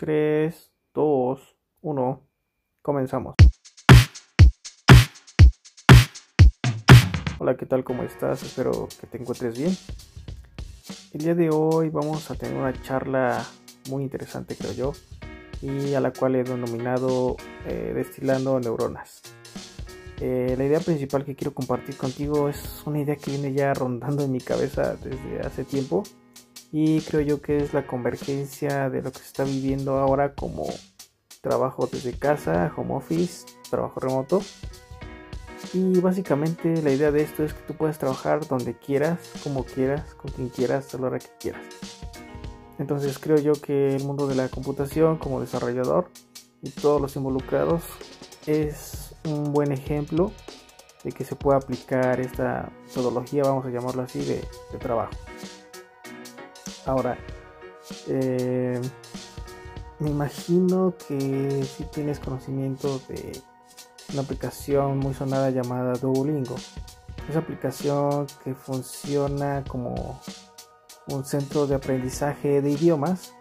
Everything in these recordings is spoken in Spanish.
3, 2, 1, comenzamos. Hola, ¿qué tal? ¿Cómo estás? Espero que te encuentres bien. El día de hoy vamos a tener una charla muy interesante, creo yo, y a la cual he denominado eh, Destilando Neuronas. Eh, la idea principal que quiero compartir contigo es una idea que viene ya rondando en mi cabeza desde hace tiempo y creo yo que es la convergencia de lo que se está viviendo ahora como trabajo desde casa, home office, trabajo remoto. Y básicamente la idea de esto es que tú puedes trabajar donde quieras, como quieras, con quien quieras, a la hora que quieras. Entonces creo yo que el mundo de la computación como desarrollador y todos los involucrados es un buen ejemplo de que se puede aplicar esta metodología, vamos a llamarlo así, de, de trabajo. Ahora, eh, me imagino que si tienes conocimiento de una aplicación muy sonada llamada Duolingo. Esa aplicación que funciona como un centro de aprendizaje de idiomas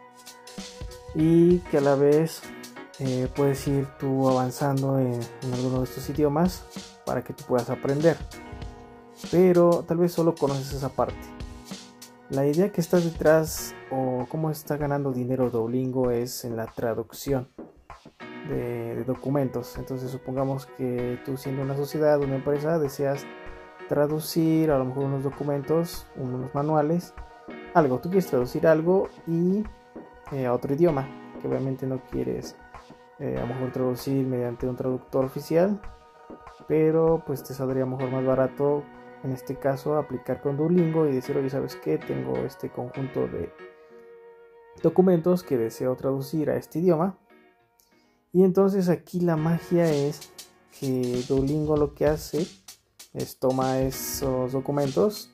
y que a la vez eh, puedes ir tú avanzando en, en alguno de estos idiomas para que tú puedas aprender. Pero tal vez solo conoces esa parte la idea que está detrás o cómo está ganando dinero Duolingo es en la traducción de, documentos. Entonces supongamos que tú siendo una sociedad, una empresa, deseas traducir a lo mejor unos documentos, unos manuales, algo. Tú quieres traducir algo y eh, a otro idioma, que obviamente no quieres eh, a lo mejor traducir mediante un traductor oficial, pero pues te saldría a lo mejor más barato en este caso aplicar con Duolingo y decir, oye, ¿sabes qué? Tengo este conjunto de documentos que deseo traducir a este idioma. Y entonces aquí la magia es que Duolingo lo que hace es toma esos documentos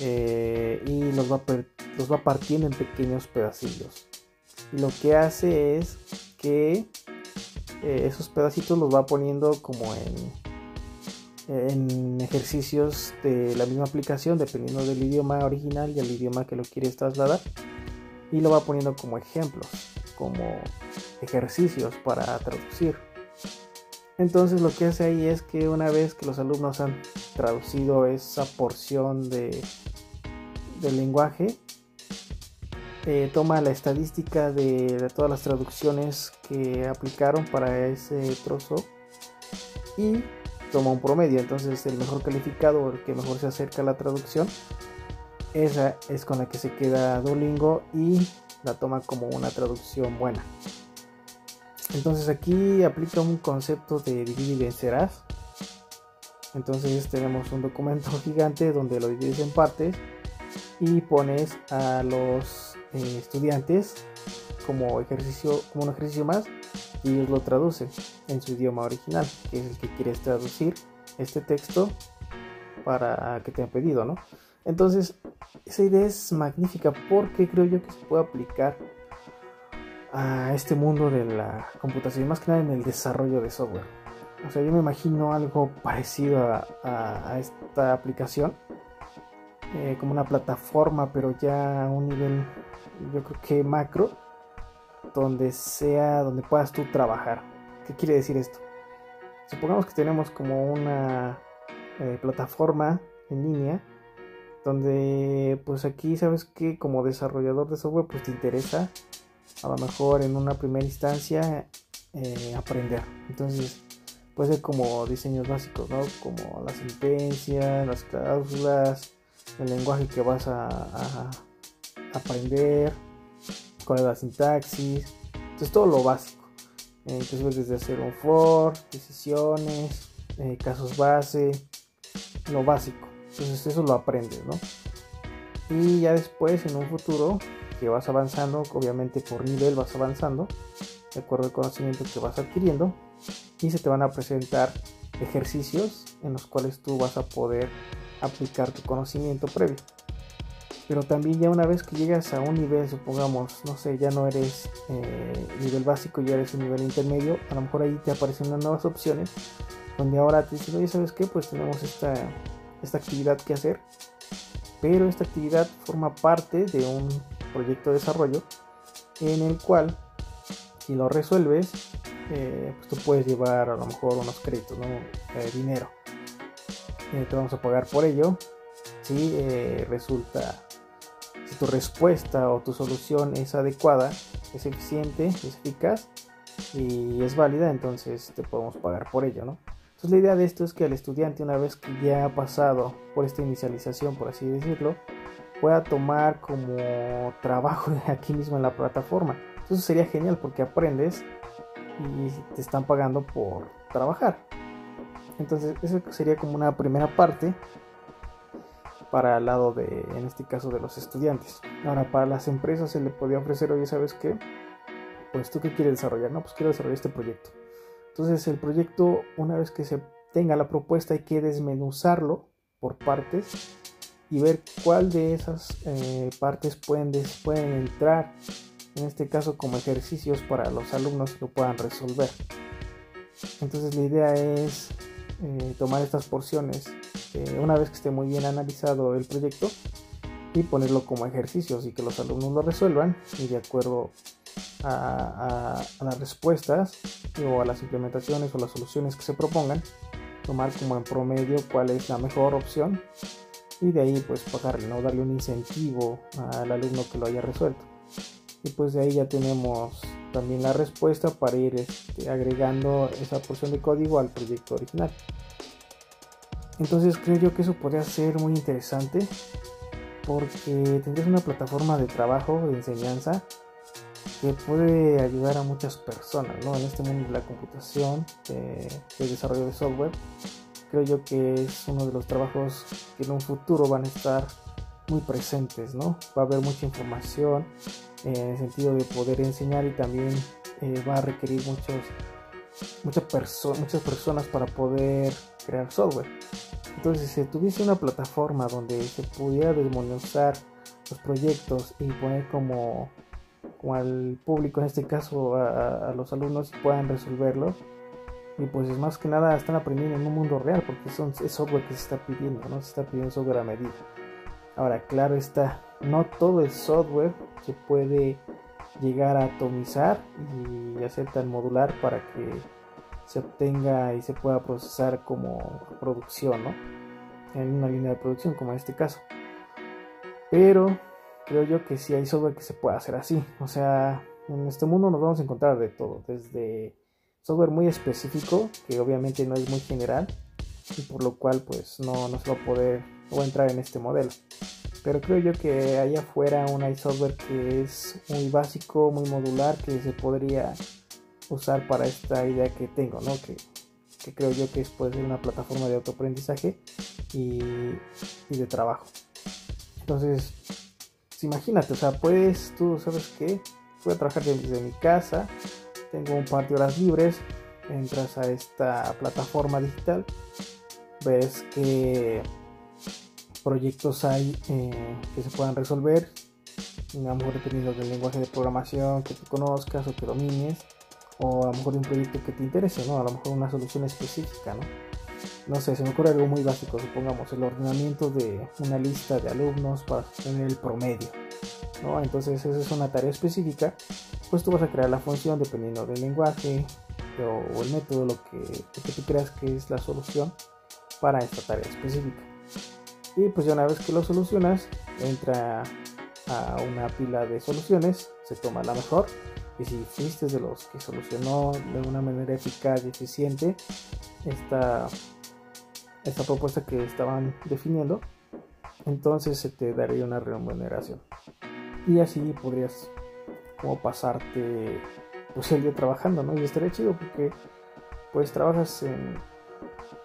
eh, y los va, los va partiendo en pequeños pedacillos. Y lo que hace es que eh, esos pedacitos los va poniendo como en en ejercicios de la misma aplicación dependiendo del idioma original y el idioma que lo quieres trasladar. Y lo va poniendo como ejemplos como ejercicios para traducir. Entonces lo que hace ahí es que una vez que los alumnos han traducido esa porción de, del lenguaje eh, toma la estadística de todas las traducciones que aplicaron para ese trozo y toma un promedio, entonces el mejor calificado o el que mejor se acerca a la traducción, esa es con la que se queda Duolingo y la toma como una traducción buena. Entonces aquí aplica un concepto de divide y vencerás. Entonces tenemos un documento gigante donde lo divides en partes y pones a los eh, estudiantes como ejercicio, como un ejercicio más ellos lo traducen en su idioma original, que es el que quieres traducir este texto para que te han pedido, ¿no? Entonces, esa idea es magnífica porque creo yo que se puede aplicar a este mundo de la computación, más que nada en el desarrollo de software. O sea, yo me imagino algo parecido a, esta aplicación, eh, como una plataforma, pero ya a un nivel, yo creo que macro, donde sea, donde puedas tú trabajar. ¿Qué quiere decir esto? Supongamos que tenemos como una eh, plataforma en línea donde pues aquí sabes que como desarrollador de software pues te interesa a lo mejor en una primera instancia eh, aprender. Entonces puede ser como diseños básicos, ¿no? Como las sentencias, las cláusulas, el lenguaje que vas a, a aprender, cuál es la sintaxis, entonces todo lo básico. Eh, entonces desde hacer un for, decisiones, eh, casos base, lo básico. Entonces eso lo aprendes, ¿no? Y ya después en un futuro que vas avanzando, obviamente por nivel vas avanzando, de acuerdo al conocimiento que vas adquiriendo, y se te van a presentar ejercicios en los cuales tú vas a poder aplicar tu conocimiento previo pero también ya una vez que llegas a un nivel, supongamos, no sé, ya no eres eh, nivel básico, ya eres un nivel intermedio, a lo mejor ahí te aparecen unas nuevas opciones, donde ahora te dicen, oye, ¿sabes qué? Pues tenemos esta, esta actividad que hacer, pero esta actividad forma parte de un proyecto de desarrollo en el cual si lo resuelves, eh, pues tú puedes llevar a lo mejor unos créditos, ¿no? Eh, dinero. Te vamos a pagar por ello. Si resulta, tu respuesta o tu solución es adecuada, es eficiente, es eficaz y es válida, entonces te podemos pagar por ello, ¿no? Entonces la idea de esto es que el estudiante una vez que ya ha pasado por esta inicialización, por así decirlo, pueda tomar como trabajo aquí mismo en la plataforma. Eso sería genial porque aprendes y te están pagando por trabajar. Entonces, eso sería como una primera parte para el lado de, en este caso, de los estudiantes. Ahora, para las empresas se le podía ofrecer, oye, ¿sabes qué? Pues tú qué quieres desarrollar, no, pues quiero desarrollar este proyecto. Entonces, el proyecto, una vez que se tenga la propuesta, hay que desmenuzarlo por partes y ver cuál de esas eh, partes pueden, pueden entrar en este caso como ejercicios para los alumnos que lo puedan resolver. Entonces la idea es eh, tomar estas porciones una vez que esté muy bien analizado el proyecto y ponerlo como ejercicios y que los alumnos lo resuelvan y de acuerdo a, las respuestas o a las implementaciones o las soluciones que se propongan tomar como en promedio cuál es la mejor opción y de ahí pues pagarle, ¿no? darle un incentivo al alumno que lo haya resuelto y pues de ahí ya tenemos también la respuesta para ir este, agregando esa porción de código al proyecto original. Entonces creo yo que eso podría ser muy interesante porque tendrías una plataforma de trabajo, de enseñanza, que puede ayudar a muchas personas ¿no? en este mundo de la computación, de, de desarrollo de software. Creo yo que es uno de los trabajos que en un futuro van a estar muy presentes, ¿no? Va a haber mucha información, en el sentido de poder enseñar y también eh, va a requerir muchos, muchas, muchas personas para poder crear software. Entonces, si tuviese una plataforma donde se pudiera desmonizar los proyectos y poner como, como al público, en este caso a, los alumnos, puedan resolverlo, y pues es más que nada están aprendiendo en un mundo real porque son, es software que se está pidiendo, no se está pidiendo software a medida. Ahora, claro está, no todo el software se puede llegar a atomizar y hacer tan modular para que se obtenga y se pueda procesar como producción, ¿no? En una línea de producción, como en este caso. Pero creo yo que sí hay software que se puede hacer así. O sea, en este mundo nos vamos a encontrar de todo, desde software muy específico, que obviamente no es muy general, y por lo cual pues no, no se va a poder entrar en este modelo pero creo yo que allá afuera un software que es muy básico, muy modular, que se podría usar para esta idea que tengo, ¿no? Que, creo yo que es puede ser una plataforma de autoaprendizaje y, y de trabajo. Entonces, pues imagínate, o sea, puedes, tú sabes que voy a trabajar desde mi casa, tengo un par de horas libres, entras a esta plataforma digital, ves que proyectos hay eh, que se puedan resolver, a lo mejor dependiendo del lenguaje de programación que tú conozcas o que domines, o a lo mejor un proyecto que te interese, ¿no? A lo mejor una solución específica, ¿no? No sé, se me ocurre algo muy básico, supongamos el ordenamiento de una lista de alumnos para tener el promedio, ¿no? Entonces esa es una tarea específica, pues tú vas a crear la función dependiendo del lenguaje o, el método, lo que, lo que tú creas que es la solución para esta tarea específica. Y pues ya una vez que lo solucionas, entra a una pila de soluciones, se toma la mejor. Y si fuiste de los que solucionó de una manera eficaz y eficiente esta, esta propuesta que estaban definiendo, entonces se te daría una remuneración. Y así podrías como pasarte pues el día trabajando, ¿no? Y estaría chido porque pues trabajas en,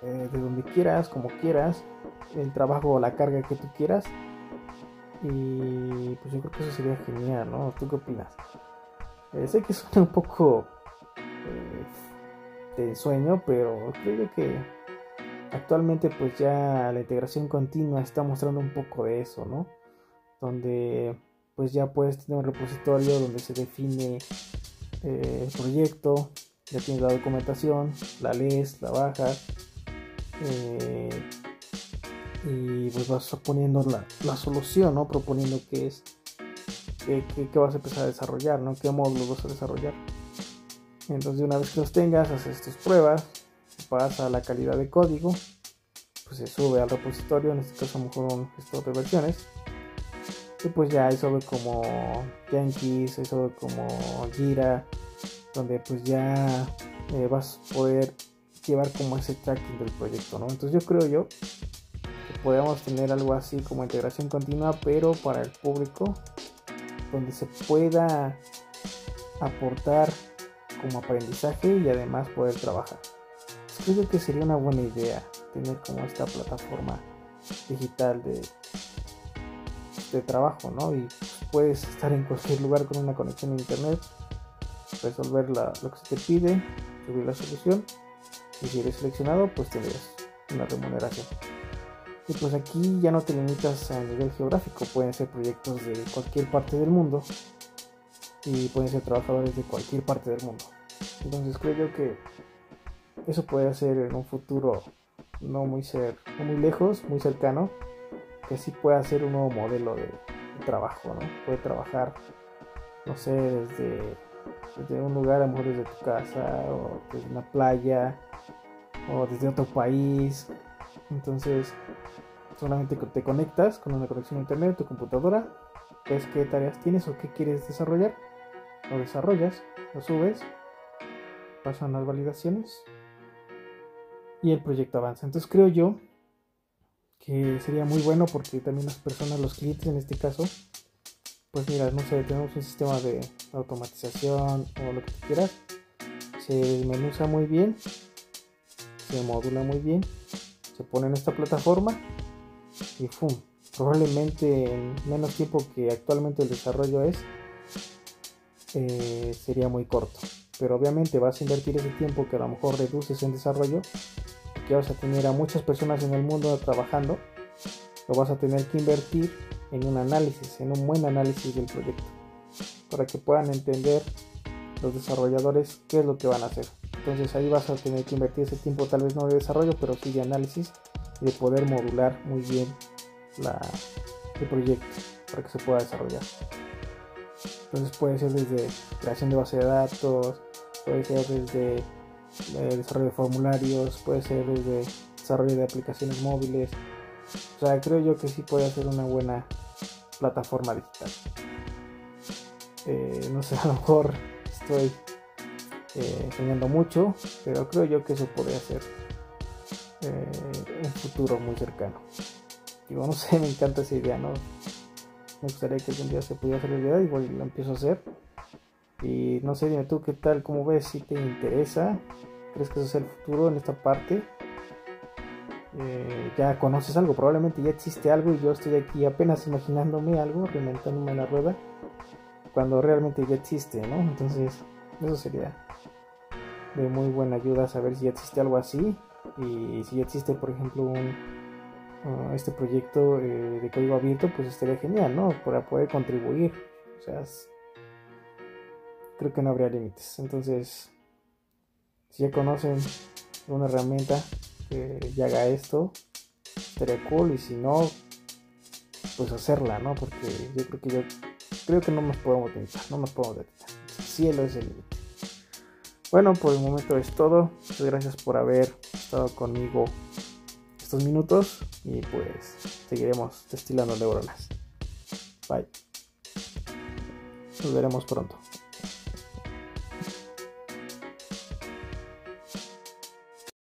eh, de donde quieras, como quieras, el trabajo o la carga que tú quieras. Y pues yo creo que eso sería genial, ¿no? ¿Tú qué opinas? Eh, sé que suena un poco eh, de sueño, pero creo que actualmente pues ya la integración continua está mostrando un poco de eso, ¿no? Donde pues ya puedes tener un repositorio donde se define el proyecto, ya tienes la documentación, la lees, la bajas, eh, y pues vas poniendo la, solución, ¿no? Proponiendo qué es, qué, qué, vas a empezar a desarrollar, ¿no? ¿Qué módulos vas a desarrollar? Entonces una vez que los tengas, haces tus pruebas, pasa la calidad de código, pues se sube al repositorio, en este caso a lo mejor un gestor de versiones. Y pues ya hay sobre como Yankees, hay sobre como Gira, donde pues ya eh, vas a poder llevar como ese tracking del proyecto, ¿no? Entonces yo creo yo que podemos tener algo así como integración continua, pero para el público, donde se pueda aportar como aprendizaje y además poder trabajar. Creo que sería una buena idea tener como esta plataforma digital de, de trabajo, ¿no? Y puedes estar en cualquier lugar con una conexión a internet, resolver lo que se te pide, subir la solución si eres seleccionado, pues tendrías una remuneración. Y pues aquí ya no te limitas a nivel geográfico, pueden ser proyectos de cualquier parte del mundo y pueden ser trabajadores de cualquier parte del mundo. Entonces creo yo que eso puede ser en un futuro no muy, ser, muy lejos, muy cercano, que sí pueda ser un nuevo modelo de, trabajo, ¿no? Puede trabajar, no sé, desde, desde, un lugar, a lo mejor desde tu casa, o desde una playa, o desde otro país. Entonces, solamente te conectas con una conexión a internet, tu computadora, ves qué tareas tienes o qué quieres desarrollar, lo desarrollas, lo subes, pasan las validaciones y el proyecto avanza. Entonces creo yo que sería muy bueno porque también las personas, los clientes en este caso, pues mira, no sé, tenemos un sistema de automatización o lo que quieras, se desmenuza muy bien, se modula muy bien, se pone en esta plataforma y ¡fum! Probablemente en menos tiempo que actualmente el desarrollo es, eh, sería muy corto. Pero obviamente vas a invertir ese tiempo que a lo mejor reduces en desarrollo que vas a tener a muchas personas en el mundo trabajando, lo vas a tener que invertir en un análisis, en un buen análisis del proyecto, para que puedan entender los desarrolladores qué es lo que van a hacer. Entonces ahí vas a tener que invertir ese tiempo, tal vez no de desarrollo, pero sí de análisis y de poder modular muy bien el proyecto para que se pueda desarrollar. Entonces puede ser desde creación de base de datos, puede ser desde desarrollo de formularios, puede ser desde desarrollo de aplicaciones móviles. O sea, creo yo que sí puede ser una buena plataforma digital. Eh, no sé, a lo mejor estoy eh, mucho, pero creo yo que eso podría ser eh, un futuro muy cercano. Digo, no sé, me encanta esa idea, ¿no? Me gustaría que algún día se pudiera hacer realidad, igual lo empiezo a hacer. Y no sé, dime tú qué tal, cómo ves, si te interesa, crees que eso es el futuro en esta parte. Eh, ya conoces algo, probablemente ya existe algo y yo estoy aquí apenas imaginándome algo, reinventándome la rueda, cuando realmente ya existe, ¿no? Entonces, eso sería de muy buena ayuda saber si ya existe algo así y si ya existe, por ejemplo, un, uh, este proyecto eh, de código abierto, pues estaría genial, ¿no? Para poder contribuir. O sea, creo que no habría límites. Entonces, si ya conocen una herramienta que ya haga esto, estaría cool. Y si no, pues hacerla, ¿no? Porque yo creo que yo creo que no nos podemos detener, no nos podemos detener. El cielo es el límite. Bueno, por el momento es todo. Muchas gracias por haber estado conmigo estos minutos y pues seguiremos destilando neuronas. Bye. Nos veremos pronto.